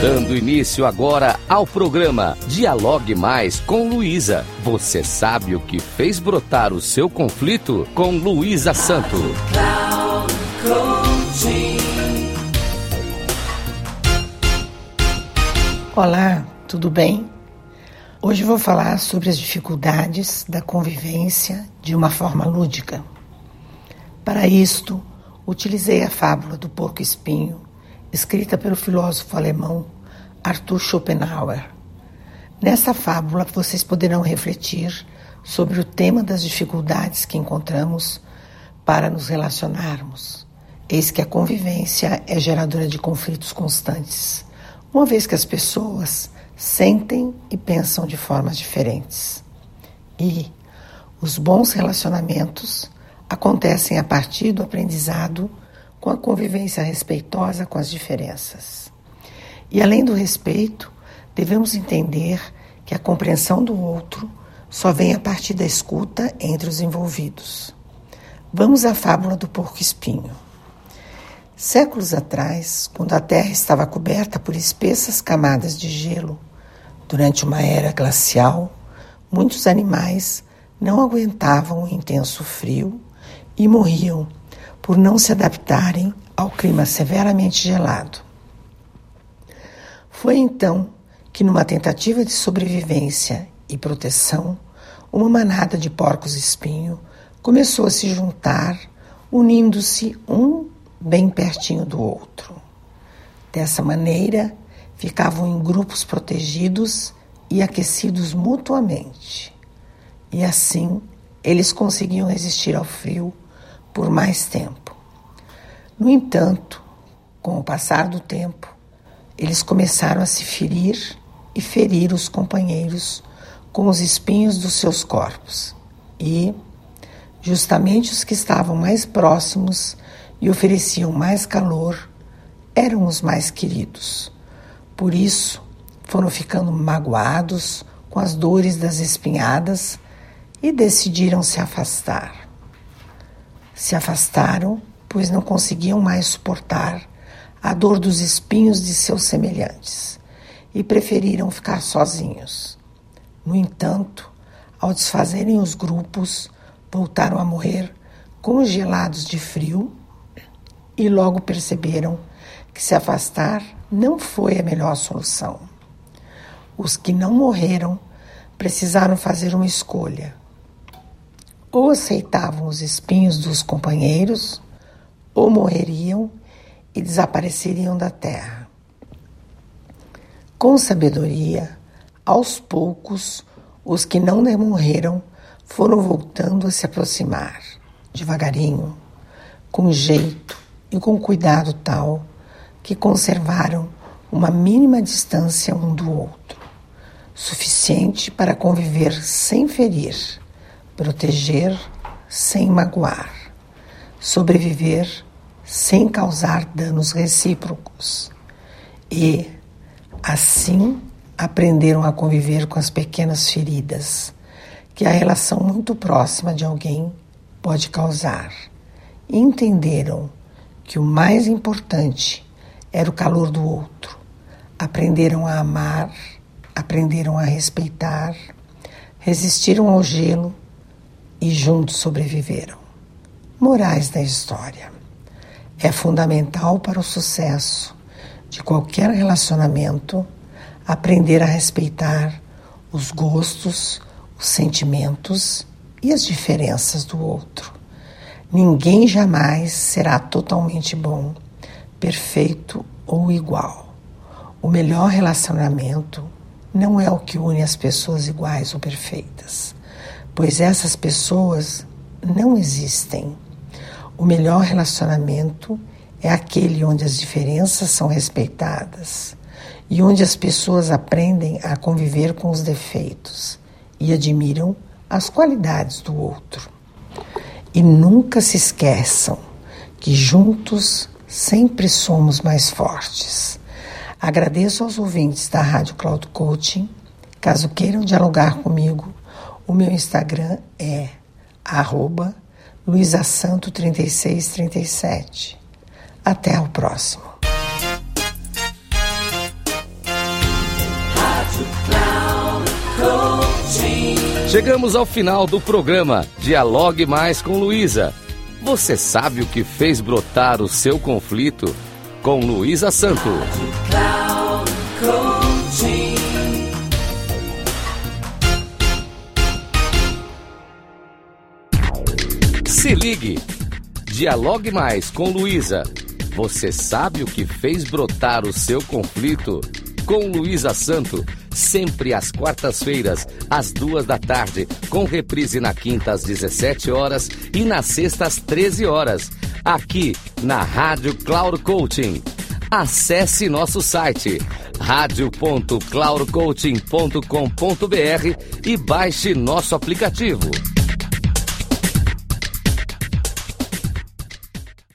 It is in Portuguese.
Dando início agora ao programa Dialogue Mais com Luísa. Você sabe o que fez brotar o seu conflito com Luísa Santo. Olá, tudo bem? Hoje vou falar sobre as dificuldades da convivência de uma forma lúdica. Para isto, utilizei a fábula do porco-espinho, escrita pelo filósofo alemão Arthur Schopenhauer. Nessa fábula, vocês poderão refletir sobre o tema das dificuldades que encontramos para nos relacionarmos. Eis que a convivência é geradora de conflitos constantes, uma vez que as pessoas sentem e pensam de formas diferentes. E os bons relacionamentos acontecem a partir do aprendizado com a convivência respeitosa com as diferenças. E além do respeito, devemos entender que a compreensão do outro só vem a partir da escuta entre os envolvidos. Vamos à fábula do porco-espinho. Séculos atrás, quando a Terra estava coberta por espessas camadas de gelo, durante uma era glacial, muitos animais não aguentavam o intenso frio e morriam por não se adaptarem ao clima severamente gelado. Foi então que, numa tentativa de sobrevivência e proteção, uma manada de porcos-espinho começou a se juntar, unindo-se um bem pertinho do outro. Dessa maneira, ficavam em grupos protegidos e aquecidos mutuamente. E assim, eles conseguiam resistir ao frio por mais tempo. No entanto, com o passar do tempo, eles começaram a se ferir e ferir os companheiros com os espinhos dos seus corpos. E, justamente os que estavam mais próximos e ofereciam mais calor eram os mais queridos. Por isso, foram ficando magoados com as dores das espinhadas e decidiram se afastar se afastaram, pois não conseguiam mais suportar a dor dos espinhos de seus semelhantes e preferiram ficar sozinhos. No entanto, ao desfazerem os grupos, voltaram a morrer congelados de frio e logo perceberam que se afastar não foi a melhor solução. Os que não morreram precisaram fazer uma escolha ou aceitavam os espinhos dos companheiros, ou morreriam e desapareceriam da terra. Com sabedoria, aos poucos, os que não morreram foram voltando a se aproximar, devagarinho, com jeito e com cuidado tal que conservaram uma mínima distância um do outro, suficiente para conviver sem ferir proteger sem magoar, sobreviver sem causar danos recíprocos e, assim, aprenderam a conviver com as pequenas feridas que a relação muito próxima de alguém pode causar. E entenderam que o mais importante era o calor do outro. Aprenderam a amar, aprenderam a respeitar, resistiram ao gelo e juntos sobreviveram. Morais da história. É fundamental para o sucesso de qualquer relacionamento aprender a respeitar os gostos, os sentimentos e as diferenças do outro. Ninguém jamais será totalmente bom, perfeito ou igual. O melhor relacionamento não é o que une as pessoas iguais ou perfeitas pois essas pessoas não existem. O melhor relacionamento é aquele onde as diferenças são respeitadas e onde as pessoas aprendem a conviver com os defeitos e admiram as qualidades do outro. E nunca se esqueçam que juntos sempre somos mais fortes. Agradeço aos ouvintes da Rádio Cloud Coaching. Caso queiram dialogar comigo, o meu Instagram é arroba Luísa Santo 3637. Até o próximo. Chegamos ao final do programa Dialogue Mais com Luísa. Você sabe o que fez brotar o seu conflito com Luísa Santo. Se ligue. Dialogue mais com Luísa. Você sabe o que fez brotar o seu conflito? Com Luísa Santo, sempre às quartas-feiras, às duas da tarde, com reprise na quinta às 17 horas e na sexta às 13 horas, aqui na Rádio Cloud Coaching. Acesse nosso site radio.cloudcoaching.com.br e baixe nosso aplicativo.